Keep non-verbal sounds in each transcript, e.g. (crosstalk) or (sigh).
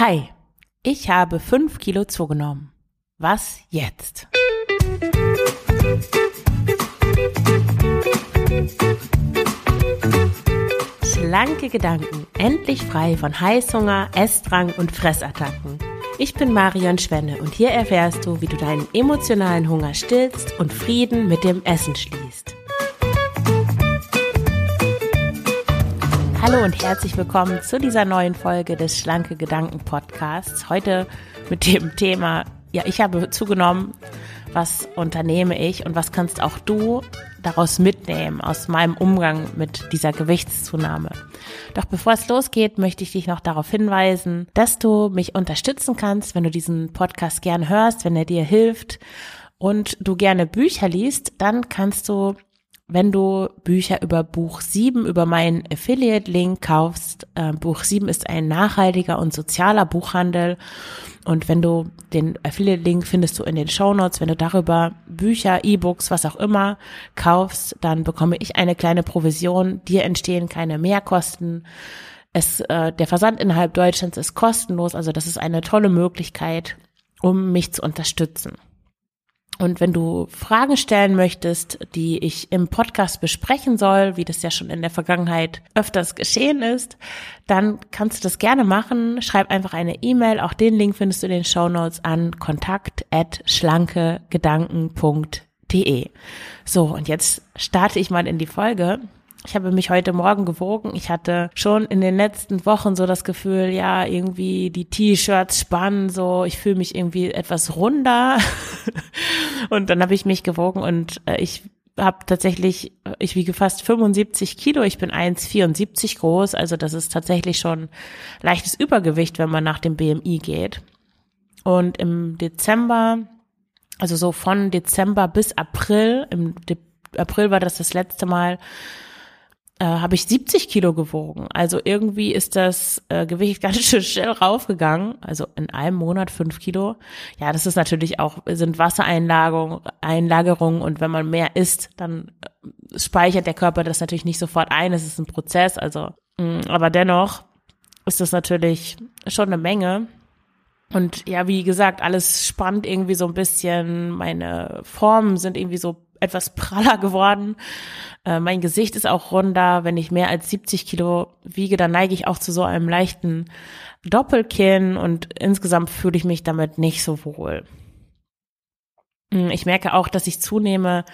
Hi, ich habe fünf Kilo zugenommen. Was jetzt? Schlanke Gedanken, endlich frei von Heißhunger, Essdrang und Fressattacken. Ich bin Marion Schwenne und hier erfährst du, wie du deinen emotionalen Hunger stillst und Frieden mit dem Essen schließt. Hallo und herzlich willkommen zu dieser neuen Folge des Schlanke Gedanken Podcasts. Heute mit dem Thema, ja, ich habe zugenommen, was unternehme ich und was kannst auch du daraus mitnehmen aus meinem Umgang mit dieser Gewichtszunahme. Doch bevor es losgeht, möchte ich dich noch darauf hinweisen, dass du mich unterstützen kannst, wenn du diesen Podcast gern hörst, wenn er dir hilft und du gerne Bücher liest, dann kannst du wenn du Bücher über Buch 7, über meinen Affiliate-Link kaufst. Äh, Buch 7 ist ein nachhaltiger und sozialer Buchhandel. Und wenn du den Affiliate-Link findest du in den Show Notes, wenn du darüber Bücher, E-Books, was auch immer kaufst, dann bekomme ich eine kleine Provision. Dir entstehen keine Mehrkosten. Es, äh, der Versand innerhalb Deutschlands ist kostenlos. Also das ist eine tolle Möglichkeit, um mich zu unterstützen. Und wenn du Fragen stellen möchtest, die ich im Podcast besprechen soll, wie das ja schon in der Vergangenheit öfters geschehen ist, dann kannst du das gerne machen. Schreib einfach eine E-Mail. Auch den Link findest du in den Show Notes an kontakt at schlankegedanken.de. So, und jetzt starte ich mal in die Folge. Ich habe mich heute Morgen gewogen. Ich hatte schon in den letzten Wochen so das Gefühl, ja, irgendwie die T-Shirts spannen so, ich fühle mich irgendwie etwas runder. (laughs) und dann habe ich mich gewogen und äh, ich habe tatsächlich, ich wiege fast 75 Kilo, ich bin 1,74 groß, also das ist tatsächlich schon leichtes Übergewicht, wenn man nach dem BMI geht. Und im Dezember, also so von Dezember bis April, im De April war das das letzte Mal, äh, habe ich 70 Kilo gewogen. Also irgendwie ist das äh, Gewicht (laughs) ganz schön schnell raufgegangen. Also in einem Monat fünf Kilo. Ja, das ist natürlich auch, sind Wassereinlagerungen Einlagerungen und wenn man mehr isst, dann äh, speichert der Körper das natürlich nicht sofort ein. Es ist ein Prozess. Also, mh, mm, aber dennoch ist das natürlich schon eine Menge. Und ja, wie gesagt, alles spannt irgendwie so ein bisschen. Meine Formen sind irgendwie so etwas praller geworden. Äh, mein Gesicht ist auch runder. Wenn ich mehr als 70 Kilo wiege, dann neige ich auch zu so einem leichten Doppelkinn und insgesamt fühle ich mich damit nicht so wohl. Hm, ich merke auch, dass ich zunehme,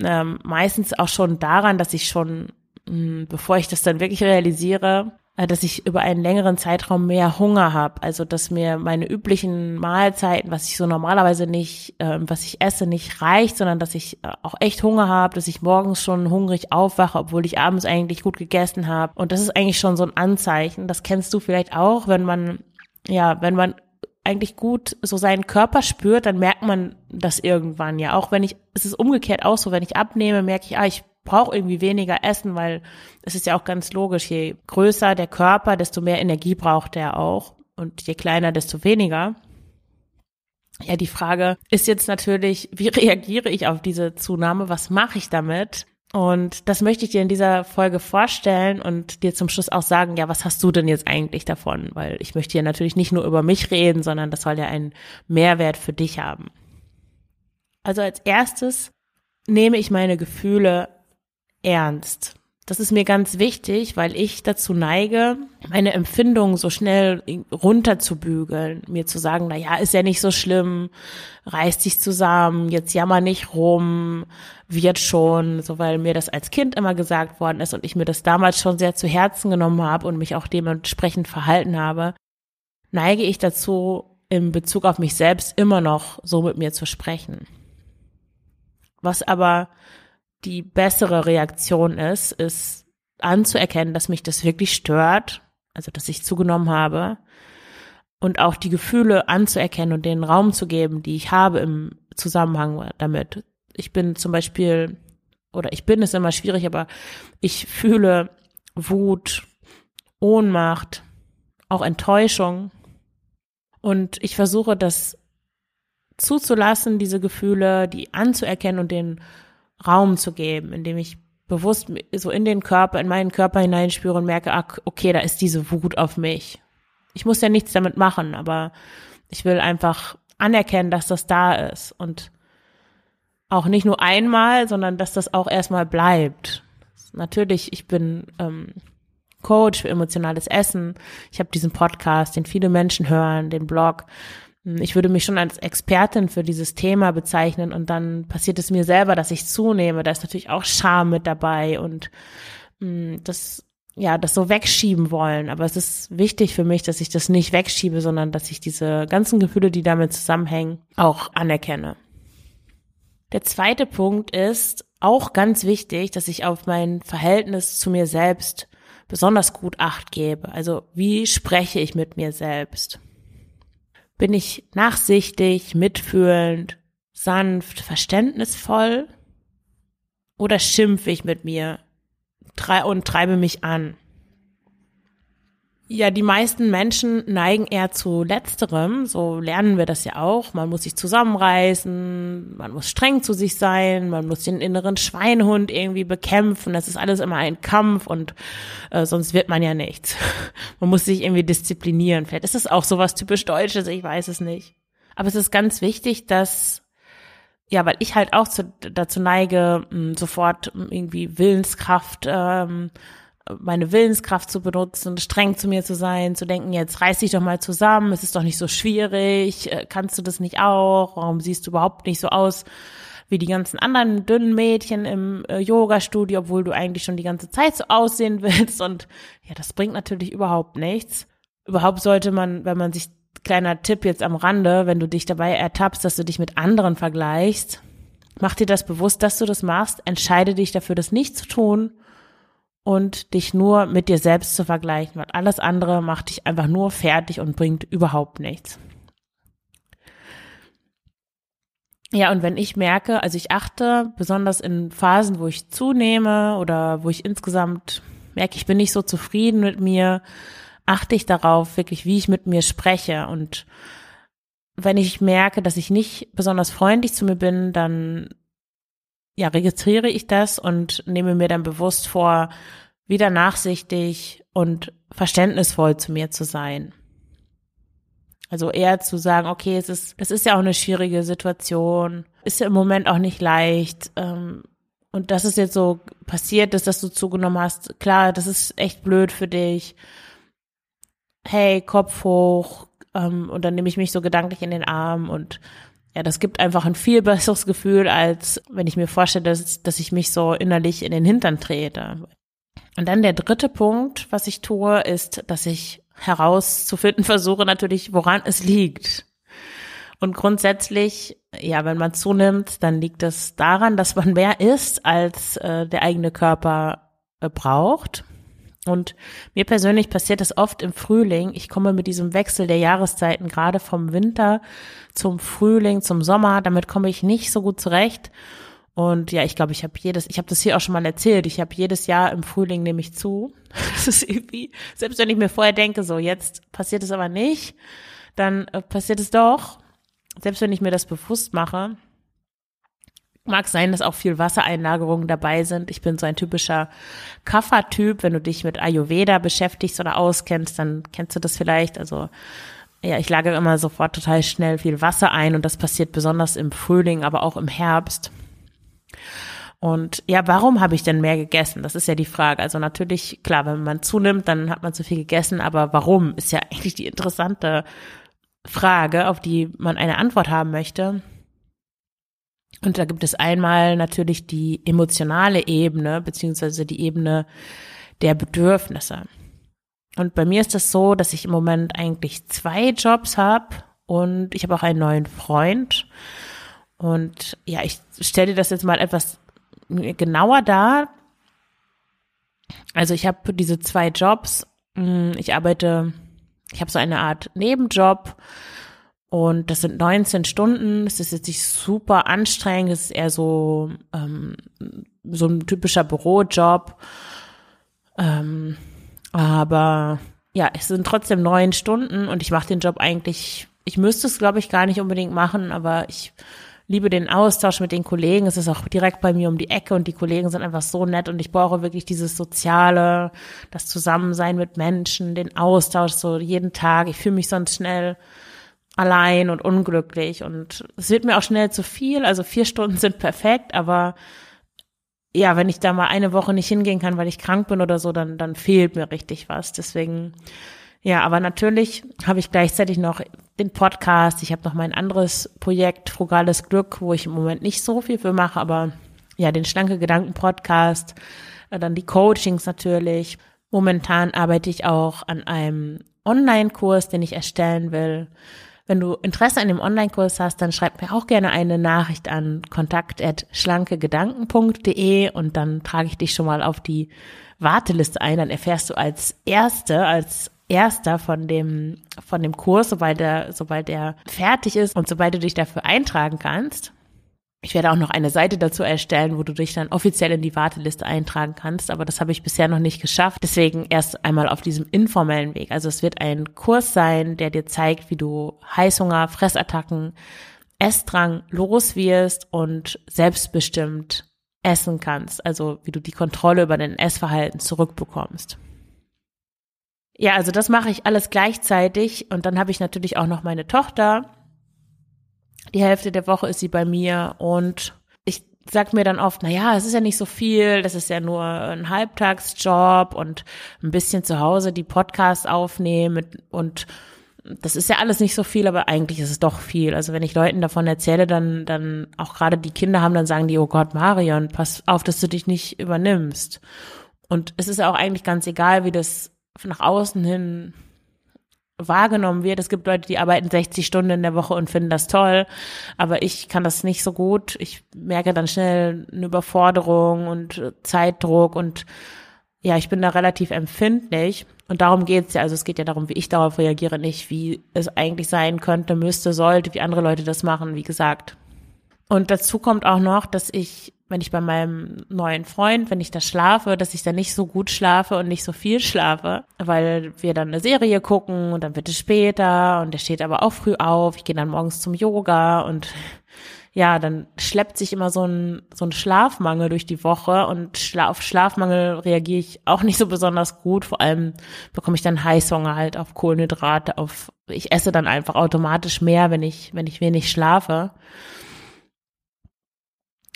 ähm, meistens auch schon daran, dass ich schon, mh, hm, bevor ich das dann wirklich realisiere, dass ich über einen längeren Zeitraum mehr Hunger habe. Also dass mir meine üblichen Mahlzeiten, was ich so normalerweise nicht, äh, was ich esse, nicht reicht, sondern dass ich äh, auch echt Hunger habe, dass ich morgens schon hungrig aufwache, obwohl ich abends eigentlich gut gegessen habe. Und das ist eigentlich schon so ein Anzeichen. Das kennst du vielleicht auch, wenn man, ja, wenn man eigentlich gut so seinen Körper spürt, dann merkt man das irgendwann ja. Auch wenn ich, es ist umgekehrt auch so, wenn ich abnehme, merke ich, ah, ich brauche irgendwie weniger essen, weil es ist ja auch ganz logisch, je größer der Körper, desto mehr Energie braucht er auch und je kleiner, desto weniger. Ja, die Frage ist jetzt natürlich, wie (laughs) reagiere ich auf diese Zunahme? Was mache ich damit? Und das möchte ich dir in dieser Folge vorstellen und dir zum Schluss auch sagen, ja, was hast du denn jetzt eigentlich davon? Weil ich möchte ja natürlich nicht nur über mich reden, sondern das soll ja einen Mehrwert für dich haben. Also als erstes nehme ich meine Gefühle ernst. Das ist mir ganz wichtig, weil ich dazu neige, meine Empfindungen so schnell runterzubügeln, mir zu sagen, na ja, ist ja nicht so schlimm, reiß dich zusammen, jetzt jammer nicht rum, wird schon, so weil mir das als Kind immer gesagt worden ist und ich mir das damals schon sehr zu Herzen genommen habe und mich auch dementsprechend verhalten habe, neige ich dazu, in Bezug auf mich selbst immer noch so mit mir zu sprechen. Was aber die bessere Reaktion ist, ist anzuerkennen, dass mich das wirklich stört, also dass ich zugenommen habe und auch die Gefühle anzuerkennen und den Raum zu geben, die ich habe im Zusammenhang damit. Ich bin zum Beispiel, oder ich bin es immer schwierig, aber ich fühle Wut, Ohnmacht, auch Enttäuschung und ich versuche das zuzulassen, diese Gefühle, die anzuerkennen und den Raum zu geben, indem ich bewusst so in den Körper, in meinen Körper hineinspüre und merke, okay, da ist diese Wut auf mich. Ich muss ja nichts damit machen, aber ich will einfach anerkennen, dass das da ist und auch nicht nur einmal, sondern dass das auch erstmal bleibt. Natürlich, ich bin ähm, Coach für emotionales Essen. Ich habe diesen Podcast, den viele Menschen hören, den Blog. Ich würde mich schon als Expertin für dieses Thema bezeichnen und dann passiert es mir selber, dass ich zunehme. Da ist natürlich auch Scham mit dabei und mh, mm, das ja, das so wegschieben wollen. Aber es ist wichtig für mich, dass ich das nicht wegschiebe, sondern dass ich diese ganzen Gefühle, die damit zusammenhängen, auch anerkenne. Der zweite Punkt ist auch ganz wichtig, dass ich auf mein Verhältnis zu mir selbst besonders gut acht gebe. Also wie spreche ich mit mir selbst? Bin ich nachsichtig, mitfühlend, sanft, verständnisvoll? Oder schimpfe ich mit mir und treibe mich an? Ja, die meisten Menschen neigen eher zu letzterem. So lernen wir das ja auch. Man muss sich zusammenreißen, man muss streng zu sich sein, man muss den inneren Schweinhund irgendwie bekämpfen. Das ist alles immer ein Kampf und äh, sonst wird man ja nichts. (laughs) Man muss sich irgendwie disziplinieren. Vielleicht ist es auch sowas typisch Deutsches, ich weiß es nicht. Aber es ist ganz wichtig, dass ja, weil ich halt auch zu, dazu neige, sofort irgendwie Willenskraft ähm, meine Willenskraft zu benutzen, streng zu mir zu sein, zu denken, jetzt reiß dich doch mal zusammen, es ist doch nicht so schwierig, äh, kannst du das nicht auch, warum siehst du überhaupt nicht so aus wie die ganzen anderen dünnen Mädchen im äh, Yoga-Studio, obwohl du eigentlich schon die ganze Zeit so aussehen (laughs) willst und ja, das bringt natürlich überhaupt nichts. Überhaupt sollte man, wenn man sich, kleiner Tipp jetzt am Rande, wenn du dich dabei ertappst, dass du dich mit anderen vergleichst, mach dir das bewusst, dass du das machst, entscheide dich dafür, das nicht zu tun und dich nur mit dir selbst zu vergleichen, weil alles andere macht dich einfach nur fertig und bringt überhaupt nichts. Ja, und wenn ich merke, also ich achte besonders in Phasen, wo ich zunehme oder wo ich insgesamt merke, ich bin nicht so zufrieden mit mir, achte ich darauf wirklich, wie ich mit mir spreche. Und wenn ich merke, dass ich nicht besonders freundlich zu mir bin, dann ja, registriere ich das und nehme mir dann bewusst vor, wieder nachsichtig und verständnisvoll zu mir zu sein. Also eher zu sagen, okay, es ist, das ist ja auch eine schwierige Situation, ist ja im Moment auch nicht leicht. Ähm, und das ist jetzt so passiert ist, dass du zugenommen hast. Klar, das ist echt blöd für dich. Hey, Kopf hoch. Ähm, und dann nehme ich mich so gedanklich in den Arm und ja, das gibt einfach ein viel besseres Gefühl, als wenn ich mir vorstelle, dass, dass ich mich so innerlich in den Hintern trete. Und dann der dritte Punkt, was ich tue, ist, dass ich herauszufinden (laughs) versuche natürlich, woran es liegt. Und grundsätzlich, ja, wenn man zunimmt, dann liegt es daran, dass man mehr isst, als äh, der eigene Körper äh, braucht. Und mir persönlich passiert das oft im Frühling. Ich komme mit diesem Wechsel der Jahreszeiten gerade vom Winter zum Frühling, zum Sommer. Damit komme ich nicht so gut zurecht. Und ja, ich glaube, ich habe jedes, ich habe das hier auch schon mal erzählt, ich habe jedes Jahr im Frühling nehme ich zu. (laughs) Das ist irgendwie, selbst wenn ich mir vorher denke, so jetzt passiert es aber nicht, dann äh, passiert es doch. Selbst wenn ich mir das bewusst mache, Mag sein, dass auch viel Wassereinlagerungen dabei sind. Ich bin so ein typischer Kaffertyp. Wenn du dich mit Ayurveda beschäftigst oder auskennst, dann kennst du das vielleicht. Also ja, ich lagere immer sofort total schnell viel Wasser ein und das passiert besonders im Frühling, aber auch im Herbst. Und ja, warum habe ich denn mehr gegessen? Das ist ja die Frage. Also natürlich, klar, wenn man zunimmt, dann hat man zu viel gegessen, aber warum ist ja (laughs) eigentlich die interessante Frage, auf die man eine Antwort haben möchte. Und da gibt es einmal natürlich die emotionale Ebene, beziehungsweise die Ebene der Bedürfnisse. Und bei mir ist es das so, dass ich im Moment eigentlich zwei Jobs habe und ich habe auch einen neuen Freund. Und ja, ich stelle dir das jetzt mal etwas genauer dar. Also ich habe diese zwei Jobs. Hm, ich arbeite, ich habe so eine Art Nebenjob und das sind 19 Stunden. Es ist jetzt nicht super anstrengend. Es ist eher so, ähm, so ein typischer Bürojob. Ähm, aber ja, es sind trotzdem neun Stunden und ich mache den Job eigentlich, ich müsste es, glaube ich, gar nicht unbedingt machen, aber ich, liebe den Austausch mit den Kollegen. Es ist auch direkt bei mir um die Ecke und die Kollegen sind einfach so nett und ich brauche wirklich dieses Soziale, das Zusammensein mit Menschen, den Austausch so jeden Tag. Ich fühle mich sonst schnell allein und unglücklich und es wird mir auch schnell zu viel. Also vier Stunden sind perfekt, aber ja, wenn ich da mal eine Woche nicht hingehen kann, weil ich krank bin oder so, dann, dann fehlt mir richtig was. Deswegen, ja, aber natürlich habe ich gleichzeitig noch den Podcast. Ich habe noch mein anderes Projekt, Frugales Glück, wo ich im Moment nicht so viel für mache, aber ja, den Schlanke Gedanken Podcast, äh, dann die Coachings natürlich. Momentan arbeite ich auch an einem Online-Kurs, den ich erstellen will wenn du Interesse an dem Online-Kurs hast, dann schreib mir auch gerne eine Nachricht an kontakt@schlankegedanken.de und dann trage ich dich schon mal auf die Warteliste ein. Dann erfährst du als Erste, als Erster von dem, von dem Kurs, sobald der, sobald der fertig ist und sobald du dich dafür eintragen kannst. Ich werde auch noch eine Seite dazu erstellen, wo du dich dann offiziell in die Warteliste eintragen kannst, aber das habe ich bisher noch nicht geschafft. Deswegen erst einmal auf diesem informellen Weg. Also es wird ein Kurs sein, der dir zeigt, wie du Heißhunger, Fressattacken, Essdrang los wirst und selbstbestimmt essen kannst. Also wie du die Kontrolle über dein Essverhalten zurückbekommst. Ja, also das mache ich alles gleichzeitig und dann habe ich natürlich auch noch meine Tochter, die Hälfte der Woche ist sie bei mir und ich sag mir dann oft, na ja, es ist ja nicht so viel, das ist ja nur ein Halbtagsjob und ein bisschen zu Hause die Podcasts aufnehmen und das ist ja alles nicht so viel, aber eigentlich ist es doch viel. Also wenn ich Leuten davon erzähle, dann, dann auch gerade die Kinder haben, dann sagen die, oh Gott, Marion, pass auf, dass du dich nicht übernimmst. Und es ist ja auch eigentlich ganz egal, wie das nach außen hin wahrgenommen wird. Es gibt Leute, die arbeiten 60 Stunden in der Woche und finden das toll, aber ich kann das nicht so gut. Ich merke dann schnell eine Überforderung und Zeitdruck und ja, ich bin da relativ empfindlich und darum geht's ja. Also es geht ja darum, wie ich darauf reagiere, nicht wie es eigentlich sein könnte, müsste, sollte, wie andere Leute das machen, wie gesagt. Und dazu kommt auch noch, dass ich wenn ich bei meinem neuen Freund, wenn ich da schlafe, dass ich dann nicht so gut schlafe und nicht so viel schlafe, weil wir dann eine Serie gucken und dann wird es später und der steht aber auch früh auf. Ich gehe dann morgens zum Yoga und ja, dann schleppt sich immer so ein, so ein Schlafmangel durch die Woche und auf Schlafmangel reagiere ich auch nicht so besonders gut. Vor allem bekomme ich dann Heißhunger halt auf Kohlenhydrate, auf, ich esse dann einfach automatisch mehr, wenn ich, wenn ich wenig schlafe.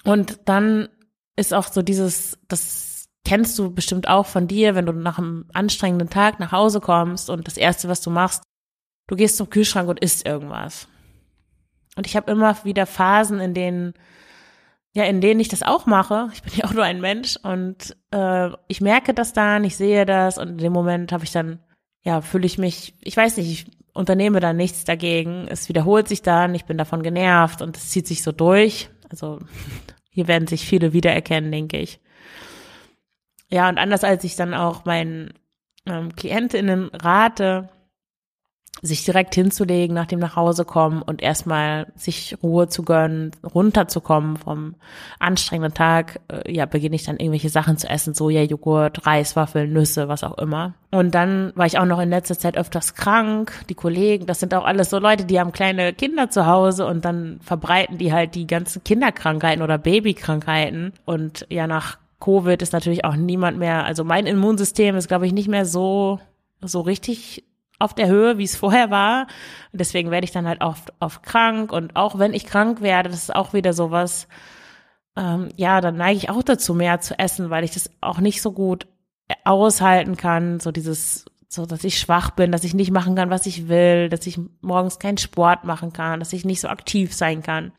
Und dann ist auch so dieses, das kennst du bestimmt auch von dir, wenn du nach einem anstrengenden Tag nach Hause kommst und das erste, was du machst, du gehst zum Kühlschrank und isst irgendwas. Und ich habe immer wieder Phasen, in denen ja, in denen ich das auch mache. Ich bin (laughs) ja auch nur ein Mensch und äh, ich merke das dann, ich sehe das und in dem Moment habe ich dann, ja, fühle ich mich, ich weiß nicht, ich unternehme da nichts dagegen. Es wiederholt sich dann, ich bin davon genervt und es zieht sich so durch. Also hier werden sich viele wiedererkennen, denke ich. Ja, und anders als ich dann auch meinen ähm, Klientinnen rate, sich direkt hinzulegen nach dem nach Hause kommen und erstmal sich Ruhe zu gönnen, runterzukommen vom anstrengenden Tag, äh, ja, beginne ich dann irgendwelche Sachen zu essen, Soja, Joghurt, Reiswaffeln, Nüsse, was auch immer. Und dann war ich auch noch in letzter Zeit öfters krank. Die Kollegen, das sind auch alles so Leute, die haben kleine Kinder zu Hause und dann verbreiten die halt die ganzen Kinderkrankheiten oder Babykrankheiten. Und ja, nach Covid ist natürlich auch niemand mehr, also mein Immunsystem ist, glaube ich, nicht mehr so so richtig auf der Höhe, wie es vorher war. Und deswegen werde ich dann halt oft, oft krank. Und auch wenn ich krank werde, das ist auch wieder sowas, ähm, ja, dann neige ich auch dazu, mehr zu essen, weil ich das auch nicht so gut aushalten kann. So dieses, so dass ich schwach bin, dass ich nicht machen kann, was ich will, dass ich morgens keinen Sport machen kann, dass ich nicht so aktiv sein kann.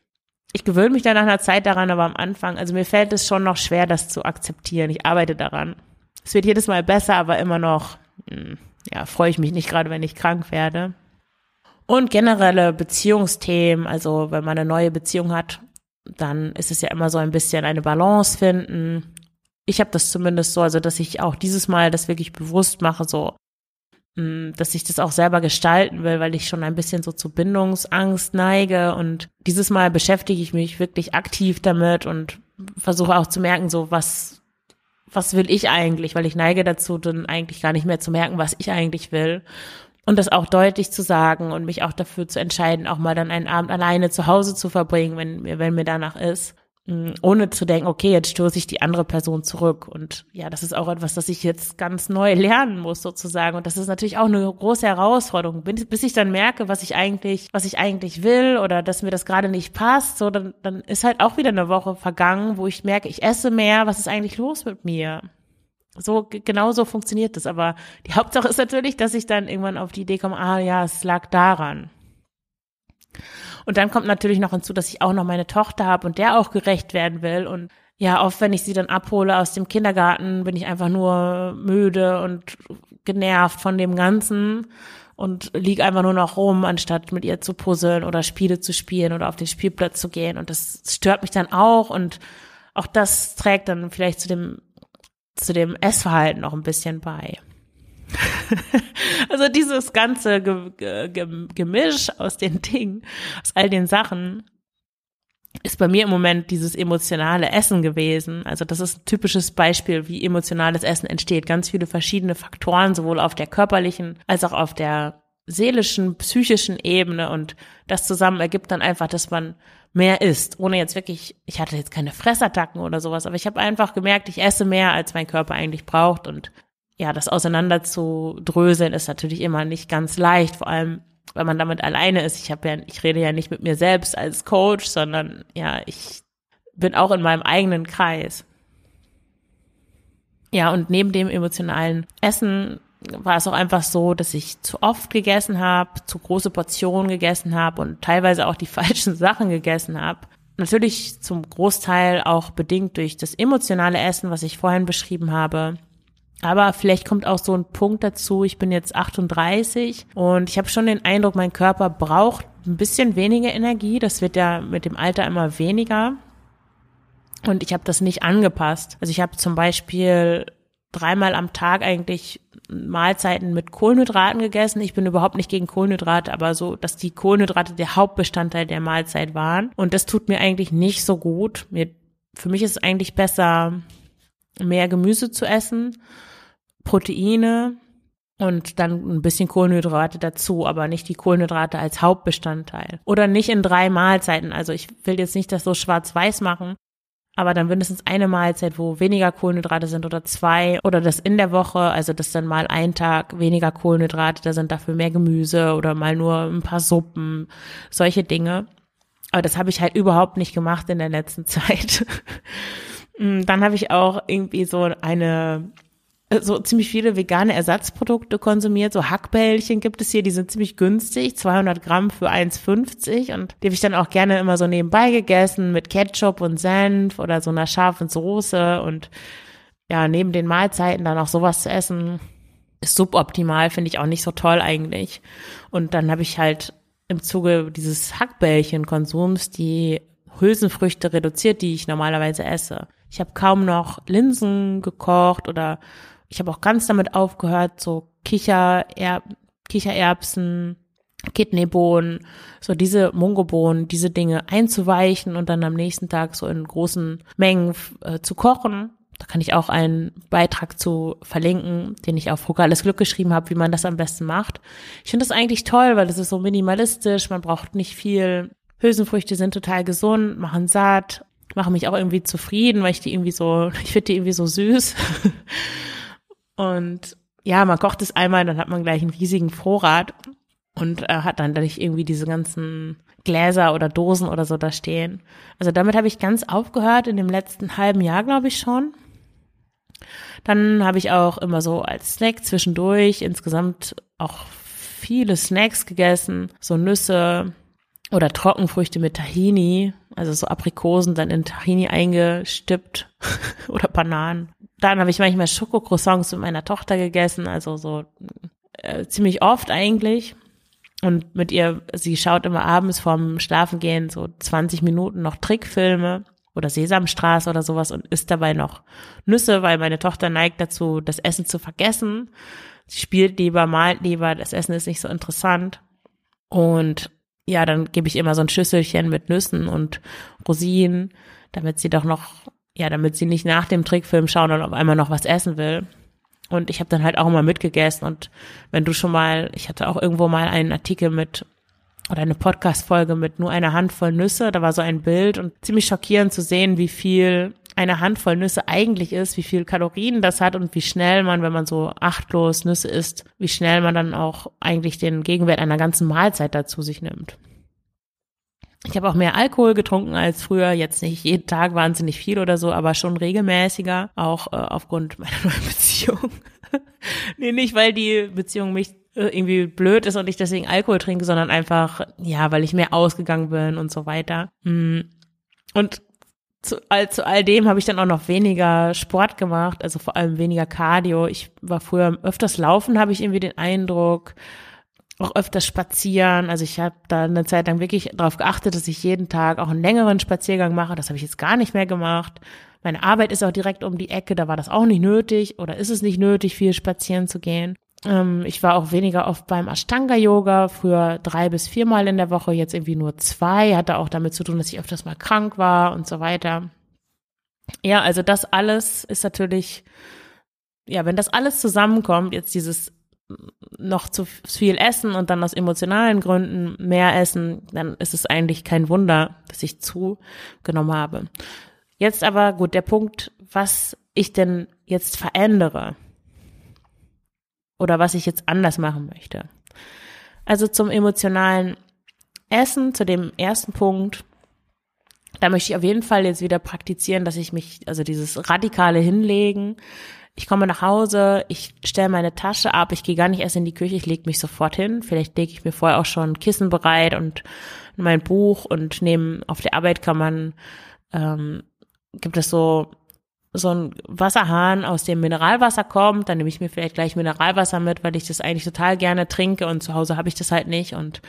Ich gewöhne mich dann nach einer Zeit daran, aber am Anfang, also mir fällt es schon noch schwer, das zu akzeptieren. Ich arbeite daran. Es wird jedes Mal besser, aber immer noch, mh, hm, ja, freue ich mich nicht gerade, wenn ich krank werde. Und generelle Beziehungsthemen, also wenn man eine neue Beziehung hat, dann ist es ja immer so ein bisschen eine Balance finden. Ich habe das zumindest so, also dass ich auch dieses Mal das wirklich bewusst mache, so mm, dass ich das auch selber gestalten will, weil ich schon ein bisschen so zu Bindungsangst neige und dieses Mal beschäftige ich mich wirklich aktiv damit und versuche auch zu merken, so was was will ich eigentlich, weil ich neige dazu, dann eigentlich gar nicht mehr zu merken, was ich eigentlich will. Und das auch deutlich zu sagen und mich auch dafür zu entscheiden, auch mal dann einen Abend alleine zu Hause zu verbringen, wenn mir, wenn mir danach ist. Mm, ohne zu denken, okay, jetzt stoße ich die andere Person zurück. Und ja, das ist auch etwas, das ich jetzt ganz neu lernen muss sozusagen. Und das ist natürlich auch eine große Herausforderung, bis ich dann merke, was ich eigentlich, was ich eigentlich will oder dass mir das gerade nicht passt. So, dann, dann ist halt auch wieder eine Woche vergangen, wo ich merke, ich esse mehr. Was ist eigentlich los mit mir? So, genau so funktioniert das. Aber die (laughs) Hauptsache ist natürlich, dass ich dann irgendwann auf die Idee komme, ah ja, es lag daran. Und dann kommt natürlich noch hinzu, dass ich auch noch meine Tochter habe und der auch gerecht werden will. Und ja, oft, wenn ich sie dann abhole aus dem Kindergarten, bin ich einfach nur müde und genervt von dem Ganzen und lieg einfach nur noch rum, anstatt mit ihr zu puzzeln oder Spiele zu spielen oder auf den Spielplatz zu gehen. Und das stört mich dann auch und auch das trägt dann vielleicht zu dem, zu dem Essverhalten noch ein bisschen bei. (laughs) also dieses ganze Gemisch aus den Dingen, aus all den Sachen, ist bei mir im Moment dieses emotionale Essen gewesen. Also das ist ein typisches Beispiel, wie emotionales Essen entsteht. Ganz viele verschiedene Faktoren, sowohl auf der körperlichen als auch auf der seelischen, psychischen Ebene. Und das zusammen ergibt dann einfach, dass man mehr isst, ohne jetzt wirklich, ich hatte jetzt keine Fressattacken oder sowas, aber ich habe einfach gemerkt, ich esse mehr, als mein Körper eigentlich braucht und ja, das auseinander zu dröseln ist natürlich immer nicht ganz leicht, vor allem wenn man damit alleine ist. Ich habe ja, ich rede ja nicht mit mir selbst als Coach, sondern ja, ich bin auch in meinem eigenen Kreis. Ja, und neben dem emotionalen Essen war es auch einfach so, dass ich zu oft gegessen habe, zu große Portionen gegessen habe und teilweise auch die (laughs) falschen Sachen gegessen habe. Natürlich zum Großteil auch bedingt durch das emotionale Essen, was ich vorhin beschrieben habe. Aber vielleicht kommt auch so ein Punkt dazu, ich bin jetzt 38 und ich habe schon den Eindruck, mein Körper braucht ein bisschen weniger Energie. Das wird ja mit dem Alter immer weniger. Und ich habe das nicht angepasst. Also ich habe zum Beispiel dreimal am Tag eigentlich Mahlzeiten mit Kohlenhydraten gegessen. Ich bin überhaupt nicht gegen Kohlenhydrate, aber so, dass die Kohlenhydrate der Hauptbestandteil der Mahlzeit waren. Und das tut mir eigentlich nicht so gut. Mir, für mich ist es eigentlich besser, mehr Gemüse zu essen, Proteine und dann ein bisschen Kohlenhydrate dazu, aber nicht die Kohlenhydrate als Hauptbestandteil. Oder nicht in drei Mahlzeiten. Also ich will jetzt nicht das so schwarz-weiß machen, aber dann mindestens eine Mahlzeit, wo weniger Kohlenhydrate sind oder zwei oder das in der Woche, also dass dann mal ein Tag weniger Kohlenhydrate, da sind dafür mehr Gemüse oder mal nur ein paar Suppen, solche Dinge. Aber das habe ich halt überhaupt nicht gemacht in der letzten (laughs) Zeit. Mm, dann habe ich auch irgendwie so eine so ziemlich viele vegane Ersatzprodukte konsumiert. So Hackbällchen gibt es hier, die sind ziemlich günstig, 200 Gramm für 1,50 und die habe ich dann auch gerne immer so nebenbei gegessen mit Ketchup und Senf oder so einer scharfen Soße und ja, neben den Mahlzeiten dann auch sowas zu essen, ist suboptimal, finde ich auch nicht so toll eigentlich. Und dann habe ich halt im Zuge dieses Hackbällchenkonsums die Hülsenfrüchte reduziert, die ich normalerweise esse. Ich habe kaum noch Linsen gekocht oder ich habe auch ganz damit aufgehört, so Kicher, er Kichererbsen, Kidneybohnen, so diese Mungobohnen, diese Dinge einzuweichen und dann am nächsten Tag so in großen Mengen äh, zu kochen. Da kann ich auch einen Beitrag zu verlinken, den ich auf Frugales Glück geschrieben habe, wie man das am besten macht. Ich finde das eigentlich toll, weil das ist so minimalistisch, man braucht nicht viel. Hülsenfrüchte sind total gesund, machen satt machen mich auch irgendwie zufrieden, weil ich die irgendwie so, (laughs) ich finde die irgendwie so süß. (laughs) Und ja, man kocht es einmal, dann hat man gleich einen riesigen Vorrat und äh, hat dann nicht irgendwie diese ganzen Gläser oder Dosen oder so da stehen. Also damit habe ich ganz aufgehört in dem letzten halben Jahr, glaube ich schon. Dann habe ich auch immer so als Snack zwischendurch insgesamt auch viele Snacks gegessen, so Nüsse oder Trockenfrüchte mit Tahini also so Aprikosen dann in Tahini eingestippt (laughs) oder Bananen. Dann habe ich manchmal Schokocroissants mit meiner Tochter gegessen, also so äh, ziemlich oft eigentlich. Und mit ihr, sie schaut immer abends vorm Schlafengehen so 20 Minuten noch Trickfilme oder Sesamstraße oder sowas und isst dabei noch Nüsse, weil meine Tochter neigt dazu, das Essen zu vergessen. Sie spielt lieber, malt lieber, das Essen ist nicht so interessant. Und ja, dann gebe ich immer so ein Schüsselchen mit Nüssen und Rosinen, damit sie doch noch, ja, damit sie nicht nach dem Trickfilm schauen und auf einmal noch was essen will. Und ich habe dann halt auch immer mitgegessen. Und wenn du schon mal, ich hatte auch irgendwo mal einen Artikel mit oder eine Podcast-Folge mit nur einer Handvoll Nüsse. Da war so ein Bild und ziemlich schockierend zu sehen, wie viel eine Handvoll Nüsse eigentlich ist, wie viel Kalorien das hat und wie schnell man, wenn man so achtlos Nüsse isst, wie schnell man dann auch eigentlich den Gegenwert einer ganzen Mahlzeit dazu sich nimmt. Ich habe auch mehr Alkohol getrunken als früher, jetzt nicht jeden Tag wahnsinnig viel oder so, aber schon regelmäßiger, auch äh, aufgrund (laughs) meiner neuen Beziehung. (laughs) nee, nicht weil die Beziehung mich äh, irgendwie blöd ist und ich deswegen Alkohol trinke, sondern einfach, ja, weil ich mehr ausgegangen bin und so weiter. Mm. Und zu all, zu all dem habe ich dann auch noch weniger Sport gemacht, also vor allem weniger Cardio. Ich war früher öfters laufen, habe ich irgendwie den Eindruck auch öfters spazieren. Also ich habe da eine Zeit lang wirklich darauf geachtet, dass ich jeden Tag auch einen längeren Spaziergang mache. Das habe ich jetzt gar nicht mehr gemacht. Meine Arbeit ist auch direkt um die Ecke, da war das auch nicht nötig oder ist es nicht nötig, viel spazieren zu gehen. Ähm, ich war auch weniger oft beim Ashtanga-Yoga, früher drei bis viermal in der Woche, jetzt irgendwie nur zwei. Hatte auch damit zu tun, dass ich öfters mal krank war und so weiter. Ja, also das alles ist natürlich, ja, wenn das alles zusammenkommt, jetzt dieses noch zu viel essen und dann aus emotionalen Gründen mehr essen, dann ist es eigentlich kein Wunder, dass ich zugenommen habe. Jetzt aber gut, der Punkt, was ich denn jetzt verändere oder was ich jetzt anders machen möchte. Also zum emotionalen Essen, zu dem ersten Punkt, da möchte ich auf jeden Fall jetzt wieder praktizieren, dass ich mich, also dieses radikale Hinlegen, ich komme nach Hause, ich stelle meine Tasche ab, ich gehe gar nicht erst in die Küche, ich lege mich sofort hin. Vielleicht lege ich mir vorher auch schon Kissen bereit und mein Buch und neben auf der Arbeit kann man ähm, gibt es so so ein Wasserhahn, aus dem Mineralwasser kommt, dann nehme ich mir vielleicht gleich Mineralwasser mit, weil ich das eigentlich total gerne trinke und zu Hause habe ich das halt nicht und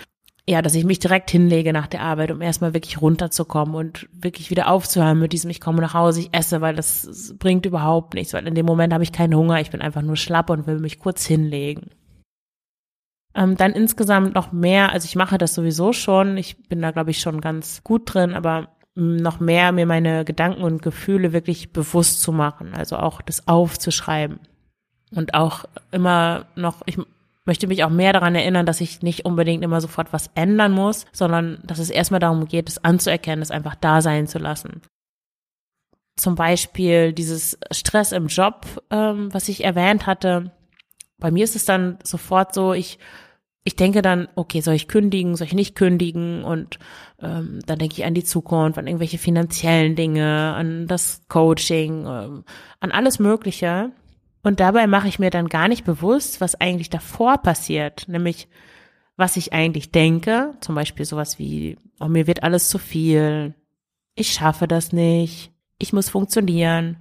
ja, dass ich mich direkt hinlege nach der Arbeit, um erstmal wirklich runterzukommen und wirklich wieder aufzuhören mit diesem, ich komme nach Hause, ich esse, weil das bringt überhaupt nichts, weil in dem Moment habe ich keinen Hunger, ich bin einfach nur schlapp und will mich kurz hinlegen. Ähm, dann insgesamt noch mehr, also ich mache das sowieso schon, ich bin da glaube ich schon ganz gut drin, aber noch mehr mir meine Gedanken und Gefühle wirklich bewusst zu machen, also auch das aufzuschreiben und auch immer noch, ich möchte mich auch mehr daran erinnern, dass ich nicht unbedingt immer sofort was ändern muss, sondern dass es erstmal darum geht, es anzuerkennen, es einfach da sein zu lassen. Zum Beispiel dieses Stress im Job, ähm, was ich erwähnt hatte. Bei mir ist es dann sofort so, ich ich denke dann, okay, soll ich kündigen, soll ich nicht kündigen? Und ähm, dann denke ich an die Zukunft, an irgendwelche finanziellen Dinge, an das Coaching, ähm, an alles Mögliche. Und dabei mache ich mir dann gar nicht bewusst, was eigentlich davor passiert, nämlich was ich eigentlich denke, zum Beispiel sowas wie, oh, mir wird alles zu viel, ich schaffe das nicht, ich muss funktionieren,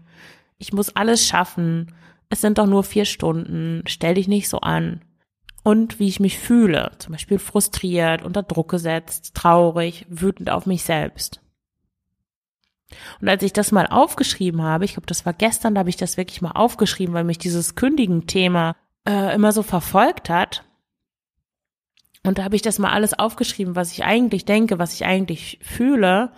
ich muss alles schaffen, es sind doch nur vier Stunden, stell dich nicht so an. Und wie ich mich fühle, zum Beispiel frustriert, unter Druck gesetzt, traurig, wütend auf mich selbst. Und als ich das mal aufgeschrieben habe, ich glaube, das war gestern, da habe ich das wirklich mal aufgeschrieben, weil mich dieses Kündigen-Thema äh, immer so verfolgt hat. Und da habe ich das mal alles aufgeschrieben, was ich eigentlich denke, was ich eigentlich fühle.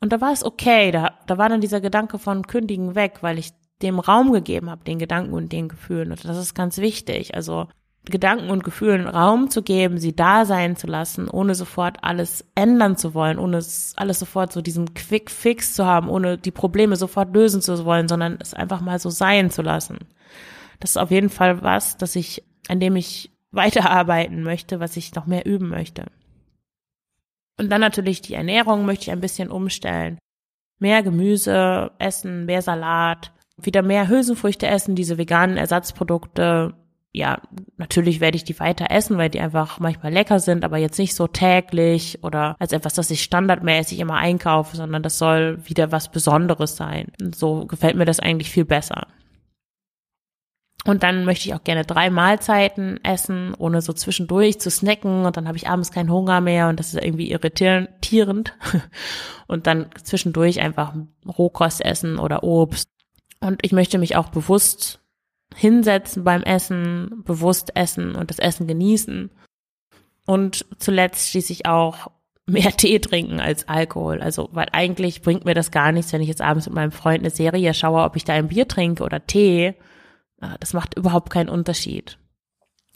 Und da war es okay. Da, da war dann dieser Gedanke von Kündigen weg, weil ich dem Raum gegeben habe, den Gedanken und den Gefühlen. Und das ist ganz wichtig. Also Gedanken und Gefühlen Raum zu geben, sie da sein zu lassen, ohne sofort alles ändern zu wollen, ohne alles sofort so diesen Quick Fix zu haben, ohne die Probleme sofort lösen zu wollen, sondern es einfach mal so sein zu lassen. Das ist auf jeden Fall was, dass ich, an dem ich (laughs) weiterarbeiten möchte, was ich noch mehr üben möchte. Und dann natürlich die Ernährung möchte ich ein bisschen umstellen. Mehr Gemüse essen, mehr Salat, wieder mehr Hülsenfrüchte essen, diese veganen Ersatzprodukte, ja, natürlich werde ich die weiter essen, weil die einfach manchmal lecker sind, aber jetzt nicht so täglich oder als etwas, das ich standardmäßig immer einkaufe, sondern das soll wieder was Besonderes sein. Und so gefällt mir das eigentlich viel besser. Und dann möchte ich auch gerne drei Mahlzeiten essen, ohne so zwischendurch zu snacken und dann habe ich abends keinen Hunger mehr und das ist irgendwie irritierend. (laughs) Und dann zwischendurch einfach Rohkost essen oder Obst. Und ich möchte mich auch bewusst hinsetzen beim Essen, bewusst essen und das Essen genießen. Und zuletzt schließlich auch mehr (laughs) Tee trinken als Alkohol. Also, weil eigentlich bringt mir das gar nichts, wenn ich jetzt abends mit meinem Freund eine Serie schaue, ob ich da ein Bier trinke oder Tee. Äh, das macht überhaupt keinen Unterschied.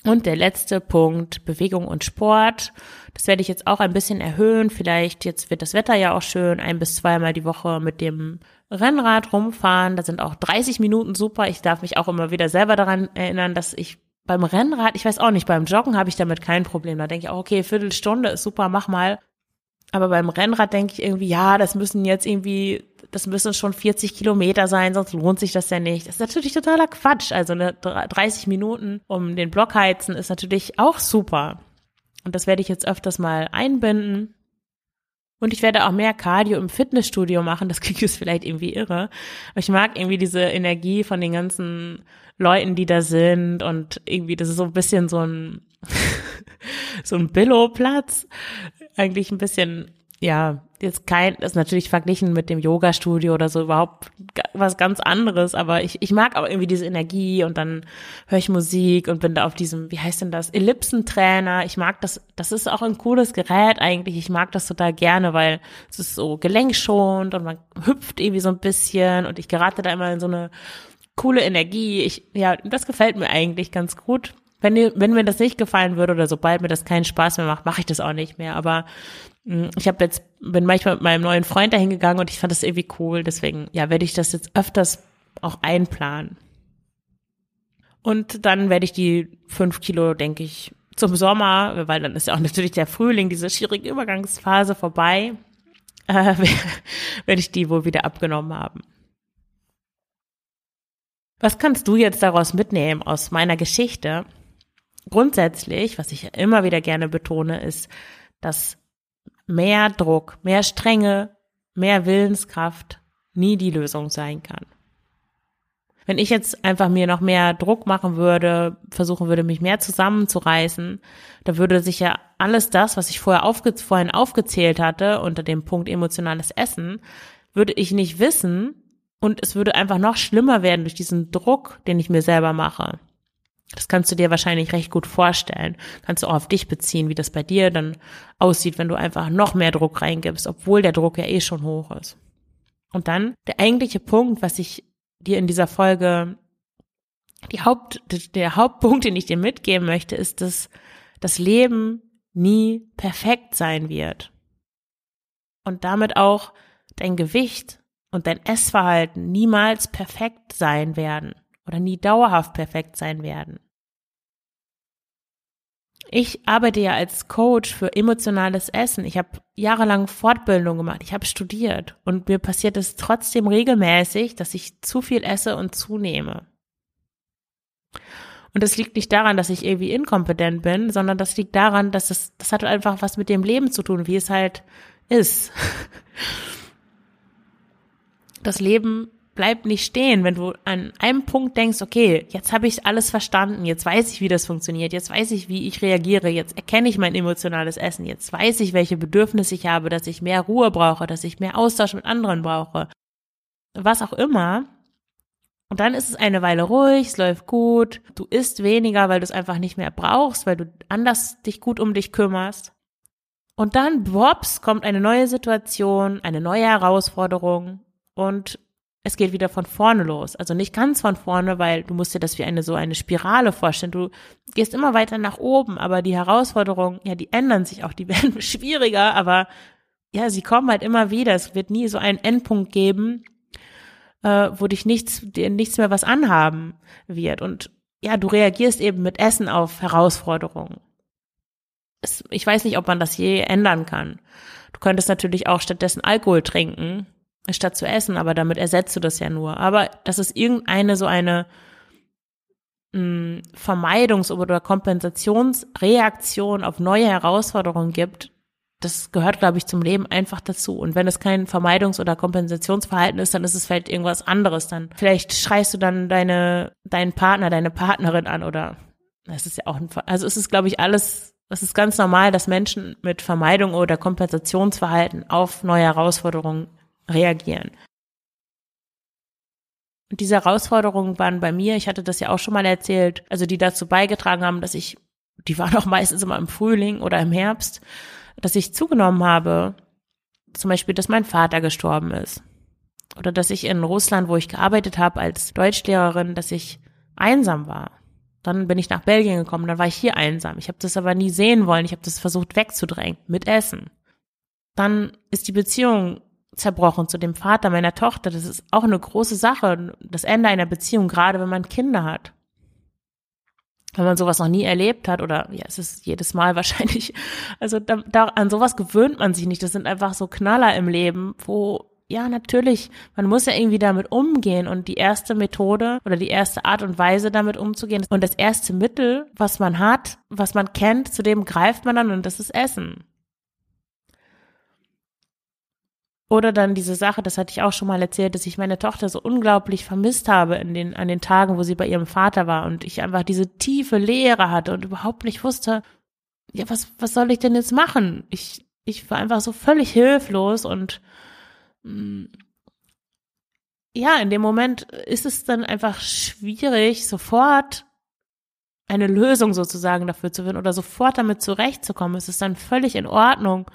Und der letzte Punkt, Bewegung und Sport. Das werde ich jetzt auch ein bisschen erhöhen. Vielleicht, jetzt wird das Wetter ja auch schön, ein bis zweimal die Woche mit dem Rennrad rumfahren. Da sind auch 30 Minuten super. Ich darf mich auch immer wieder selber daran erinnern, dass ich beim Rennrad, ich weiß auch nicht, beim Joggen habe ich damit kein Problem. Da denke ich auch, okay, Viertelstunde ist super, mach mal. Aber beim Rennrad denke ich irgendwie, ja, das müssen jetzt irgendwie, das müssen schon 40 Kilometer sein, sonst lohnt sich das ja nicht. Das ist natürlich totaler Quatsch. Also eine 30 Minuten um den Block heizen ist natürlich auch super. Und das werde ich jetzt öfters mal einbinden. Und ich werde auch mehr Cardio im Fitnessstudio machen. Das (laughs) klingt jetzt vielleicht irgendwie irre. Aber ich mag irgendwie diese Energie von den ganzen Leuten, die da sind. Und irgendwie, das ist so ein bisschen so ein, (laughs) so ein Billo-Platz eigentlich ein bisschen, ja, jetzt kein, ist natürlich verglichen mit dem Yoga-Studio oder so überhaupt was ganz anderes, aber ich, ich mag aber irgendwie diese Energie und dann höre ich Musik und bin da auf diesem, wie heißt denn das, Ellipsentrainer. Ich mag das, das ist auch ein cooles Gerät eigentlich. Ich mag das total gerne, weil es ist so gelenkschonend und man hüpft irgendwie so ein bisschen und ich gerate da immer in so eine coole Energie. Ich, ja, das gefällt mir eigentlich ganz gut. Wenn, wenn mir das nicht gefallen würde oder sobald mir das keinen Spaß mehr macht, mache ich das auch nicht mehr. Aber mh, hm, ich habe jetzt bin manchmal mit meinem neuen Freund dahin gegangen und ich fand das irgendwie cool. Deswegen ja werde ich das jetzt öfters auch einplanen. Und dann werde ich die fünf Kilo, denke ich, zum Sommer, weil dann ist ja auch natürlich der Frühling, diese schwierige Übergangsphase vorbei, (laughs) äh, werde ich die wohl wieder abgenommen haben. Was kannst du jetzt daraus mitnehmen aus meiner Geschichte? Grundsätzlich, was ich immer wieder gerne betone, ist, dass mehr Druck, mehr Strenge, mehr Willenskraft nie die Lösung sein kann. Wenn ich jetzt einfach mir noch mehr Druck machen würde, versuchen würde, mich mehr zusammenzureißen, da würde sich ja alles das, was ich vorher aufge vorhin aufgezählt hatte, unter dem Punkt emotionales Essen, würde ich nicht wissen und es würde einfach noch schlimmer werden durch diesen Druck, den ich mir selber mache. Das kannst du dir wahrscheinlich recht gut vorstellen. Kannst du auch auf dich beziehen, wie das bei dir dann aussieht, wenn du einfach noch mehr Druck reingibst, obwohl der Druck ja eh schon hoch ist. Und dann der eigentliche Punkt, was ich dir in dieser Folge, die Haupt, der Hauptpunkt, (laughs) den ich dir mitgeben möchte, ist, dass das Leben nie perfekt sein wird. Und damit auch dein Gewicht und dein Essverhalten niemals perfekt sein werden oder nie dauerhaft perfekt sein werden. Ich arbeite ja als Coach für emotionales Essen. Ich habe jahrelang Fortbildung gemacht. Ich habe studiert und mir passiert es trotzdem regelmäßig, dass ich zu viel esse und zunehme. Und das liegt nicht daran, dass ich irgendwie inkompetent bin, sondern das liegt daran, dass es, das hat einfach was mit dem Leben zu tun, wie es halt ist. Das Leben bleib nicht stehen, wenn du an einem Punkt denkst, okay, jetzt habe ich alles verstanden, jetzt weiß ich, wie das funktioniert, jetzt weiß ich, wie ich reagiere, jetzt erkenne ich mein emotionales Essen, jetzt weiß ich, welche Bedürfnisse ich habe, dass ich mehr Ruhe brauche, dass ich mehr Austausch mit anderen brauche, was auch immer. Und dann ist es eine Weile ruhig, es läuft gut, du isst weniger, weil du es einfach nicht mehr brauchst, weil du anders dich gut um dich kümmerst. Und dann, bops, kommt eine neue Situation, eine neue Herausforderung und es geht wieder von vorne los. Also nicht ganz von vorne, weil du musst dir das wie eine so eine Spirale vorstellen. Du gehst immer weiter nach oben, aber die Herausforderungen, ja, die ändern sich auch, die (laughs) werden schwieriger, aber ja, sie kommen halt immer wieder. Es wird nie so einen Endpunkt geben, äh, wo dich nichts, dir nichts mehr was anhaben wird. Und ja, du reagierst eben mit Essen auf Herausforderungen. Es, ich weiß nicht, ob man das je ändern kann. Du könntest natürlich auch stattdessen Alkohol trinken statt zu essen, aber damit ersetzt du das ja nur. Aber dass es irgendeine so eine mh, hm, Vermeidungs- oder Kompensationsreaktion auf neue Herausforderungen gibt, das gehört, glaube ich, zum Leben einfach dazu. Und wenn es kein Vermeidungs- oder Kompensationsverhalten ist, dann ist es vielleicht irgendwas anderes. Dann vielleicht schreist du dann deine, deinen Partner, deine Partnerin an oder das ist ja auch ein, also es ist, glaube ich, alles, es ist ganz normal, dass Menschen mit Vermeidung oder Kompensationsverhalten auf neue Herausforderungen reagieren. Und diese Herausforderungen waren bei mir, ich hatte das ja auch schon mal erzählt, also die dazu beigetragen haben, dass ich, die waren auch meistens immer im Frühling oder im Herbst, dass ich zugenommen habe, zum Beispiel, dass mein Vater gestorben ist. Oder dass ich in Russland, wo ich gearbeitet habe als Deutschlehrerin, dass ich einsam war. Dann bin ich nach Belgien gekommen, dann war ich hier einsam. Ich habe das aber nie sehen wollen. Ich habe das versucht wegzudrängen mit Essen. Dann ist die Beziehung zerbrochen zu dem Vater meiner Tochter. Das ist auch eine große Sache, das Ende einer Beziehung, gerade wenn man Kinder hat. Wenn man sowas noch nie erlebt hat oder ja, es ist jedes Mal (laughs) wahrscheinlich, also da, da, an sowas gewöhnt man sich nicht. Das sind einfach so Knaller im Leben, wo ja, natürlich, man muss ja irgendwie damit umgehen und die erste Methode oder die erste Art und Weise damit umzugehen und das erste Mittel, was man hat, was man kennt, zu dem greift man dann und das ist Essen. Oder dann diese Sache, das hatte ich auch schon mal erzählt, dass ich meine Tochter so unglaublich vermisst habe in den, an den Tagen, wo sie bei ihrem Vater war und ich einfach diese tiefe Leere hatte und überhaupt nicht wusste, ja, was, was soll ich denn jetzt machen? Ich, ich war einfach so völlig hilflos und mm, ja, in dem Moment ist es dann einfach schwierig, sofort eine Lösung sozusagen dafür zu finden oder sofort damit zurechtzukommen. Es ist dann völlig in Ordnung,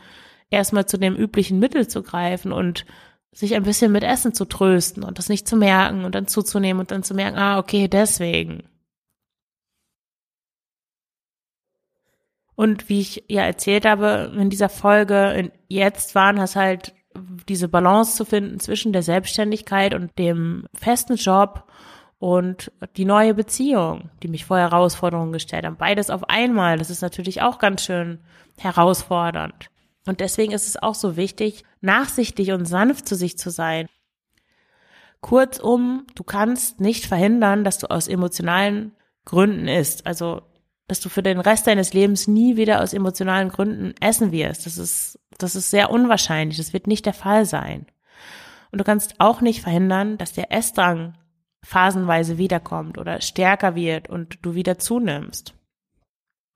erstmal zu dem üblichen Mittel zu greifen und sich ein bisschen mit Essen zu trösten und das nicht zu merken und dann zuzunehmen und dann zu merken, ah, okay, deswegen. Und wie ich ja erzählt habe in dieser Folge, jetzt waren es halt diese Balance zu finden zwischen der Selbstständigkeit und dem festen Job und die neue Beziehung, die mich vor Herausforderungen gestellt haben. Beides auf einmal, das ist natürlich auch ganz schön herausfordernd. Und deswegen ist es auch so wichtig, nachsichtig und sanft zu sich zu sein. Kurzum, du kannst nicht verhindern, dass du aus emotionalen Gründen isst. Also, dass du für den Rest deines Lebens nie wieder aus emotionalen Gründen essen wirst. Das ist, das ist sehr unwahrscheinlich. Das wird nicht der Fall sein. Und du kannst auch nicht verhindern, dass der Essdrang phasenweise wiederkommt oder stärker wird und du wieder zunimmst.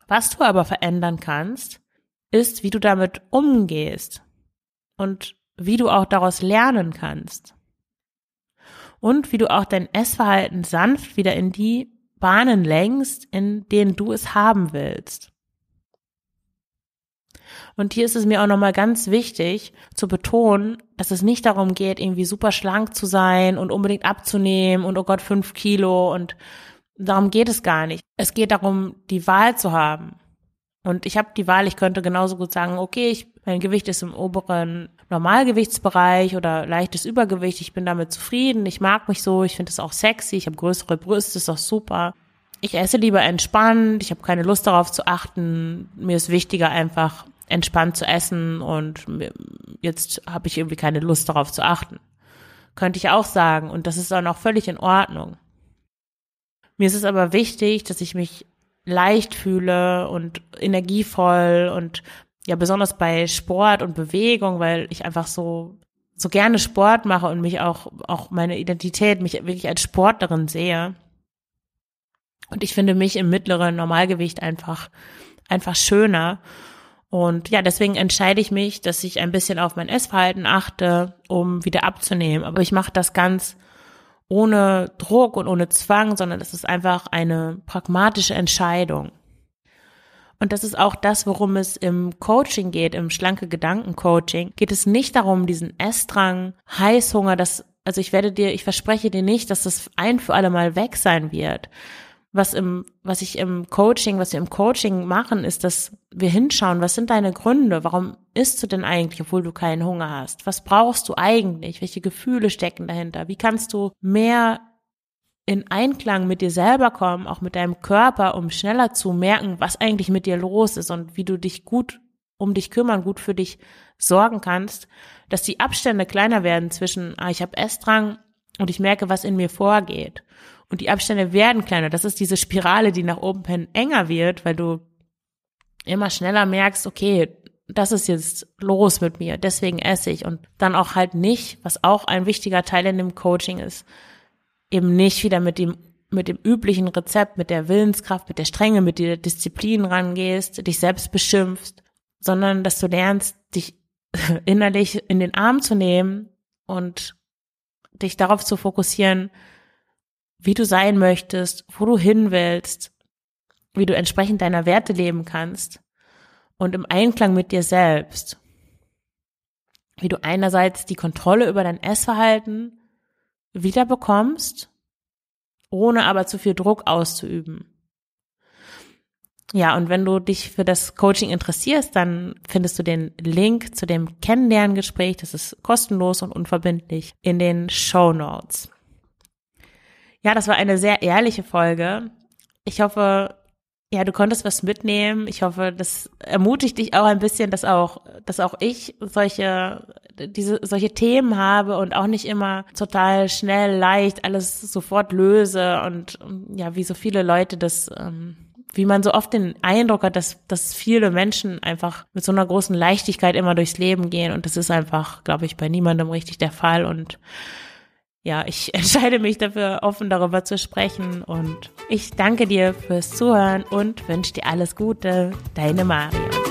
Was du aber verändern kannst, ist, wie du damit umgehst und wie du auch daraus lernen kannst. Und wie du auch dein Essverhalten sanft wieder in die Bahnen lenkst, in denen du es haben willst. Und hier ist es mir auch nochmal ganz wichtig zu betonen, dass es nicht darum geht, irgendwie super schlank zu sein und unbedingt abzunehmen und oh Gott, fünf Kilo und darum geht es gar nicht. Es geht darum, die Wahl zu haben. Und ich habe die Wahl, ich könnte genauso gut sagen, okay, ich, mein Gewicht ist im oberen Normalgewichtsbereich oder leichtes Übergewicht, ich bin damit zufrieden, ich mag mich so, ich finde es auch sexy, ich habe größere Brüste, ist auch super. Ich esse lieber entspannt, ich habe keine Lust darauf zu achten, mir ist wichtiger einfach entspannt zu essen und jetzt habe ich irgendwie keine Lust darauf zu achten. Könnte ich auch sagen und das ist dann auch völlig in Ordnung. Mir ist es aber wichtig, dass ich mich leicht fühle und energievoll und ja besonders bei Sport und Bewegung, weil ich einfach so so gerne Sport mache und mich auch auch meine Identität mich wirklich als Sportlerin sehe. Und ich finde mich im mittleren Normalgewicht einfach einfach schöner. Und ja, deswegen entscheide ich mich, dass ich ein bisschen auf mein Essverhalten achte, um wieder abzunehmen. Aber ich mache das ganz ohne Druck und ohne Zwang, sondern es ist einfach eine pragmatische Entscheidung. Und das ist auch das, worum es im Coaching geht, im schlanke Gedanken Coaching. Geht es nicht darum, diesen Essdrang, Heißhunger, das, also ich werde dir, ich verspreche dir nicht, dass das ein für alle Mal weg sein wird, was im, was ich im Coaching, was wir im Coaching machen, ist, dass wir hinschauen, was sind deine Gründe? Warum isst du denn eigentlich, obwohl du keinen Hunger hast? Was brauchst du eigentlich? Welche Gefühle stecken dahinter? Wie kannst du mehr in Einklang mit dir selber kommen, auch mit deinem Körper, um schneller zu merken, was eigentlich mit dir los ist und wie du dich gut um dich kümmern, gut für dich sorgen kannst, dass die Abstände kleiner werden zwischen, ah, ich habe Essdrang und ich merke, was in mir vorgeht und die Abstände werden kleiner. Das ist diese Spirale, die nach oben hin enger wird, weil du immer schneller merkst, okay, das ist jetzt los mit mir, deswegen esse ich und dann auch halt nicht, was auch ein wichtiger Teil in dem Coaching ist, eben nicht wieder mit dem mit dem üblichen Rezept, mit der Willenskraft, mit der Strenge, mit der Disziplin rangehst, dich selbst beschimpfst, sondern dass du lernst, dich (laughs) innerlich in den Arm zu nehmen und dich darauf zu fokussieren, wie du sein möchtest, wo du hin willst, wie du entsprechend deiner Werte leben kannst und im Einklang mit dir selbst. Wie du einerseits die Kontrolle über dein Essverhalten wiederbekommst ohne aber zu viel Druck auszuüben. Ja, und wenn du dich für das Coaching interessierst, dann findest du den Link zu dem Kennenlerngespräch, das ist kostenlos und unverbindlich, in den Show Notes. Ja, das war eine sehr ehrliche Folge. Ich hoffe, ja, du konntest was mitnehmen. Ich hoffe, das ermutigt dich auch ein bisschen, dass auch, dass auch ich solche, diese, solche Themen habe und auch nicht immer total schnell, leicht alles sofort löse und ja, wie so viele Leute das, ähm, wie man so oft den Eindruck hat, dass, dass viele Menschen einfach mit so einer großen Leichtigkeit immer durchs Leben gehen und das ist einfach, glaube ich, bei niemandem richtig der Fall und ja, ich (laughs) entscheide mich dafür, offen darüber zu sprechen. Und ich danke dir fürs Zuhören und wünsche dir alles Gute. Deine Maria.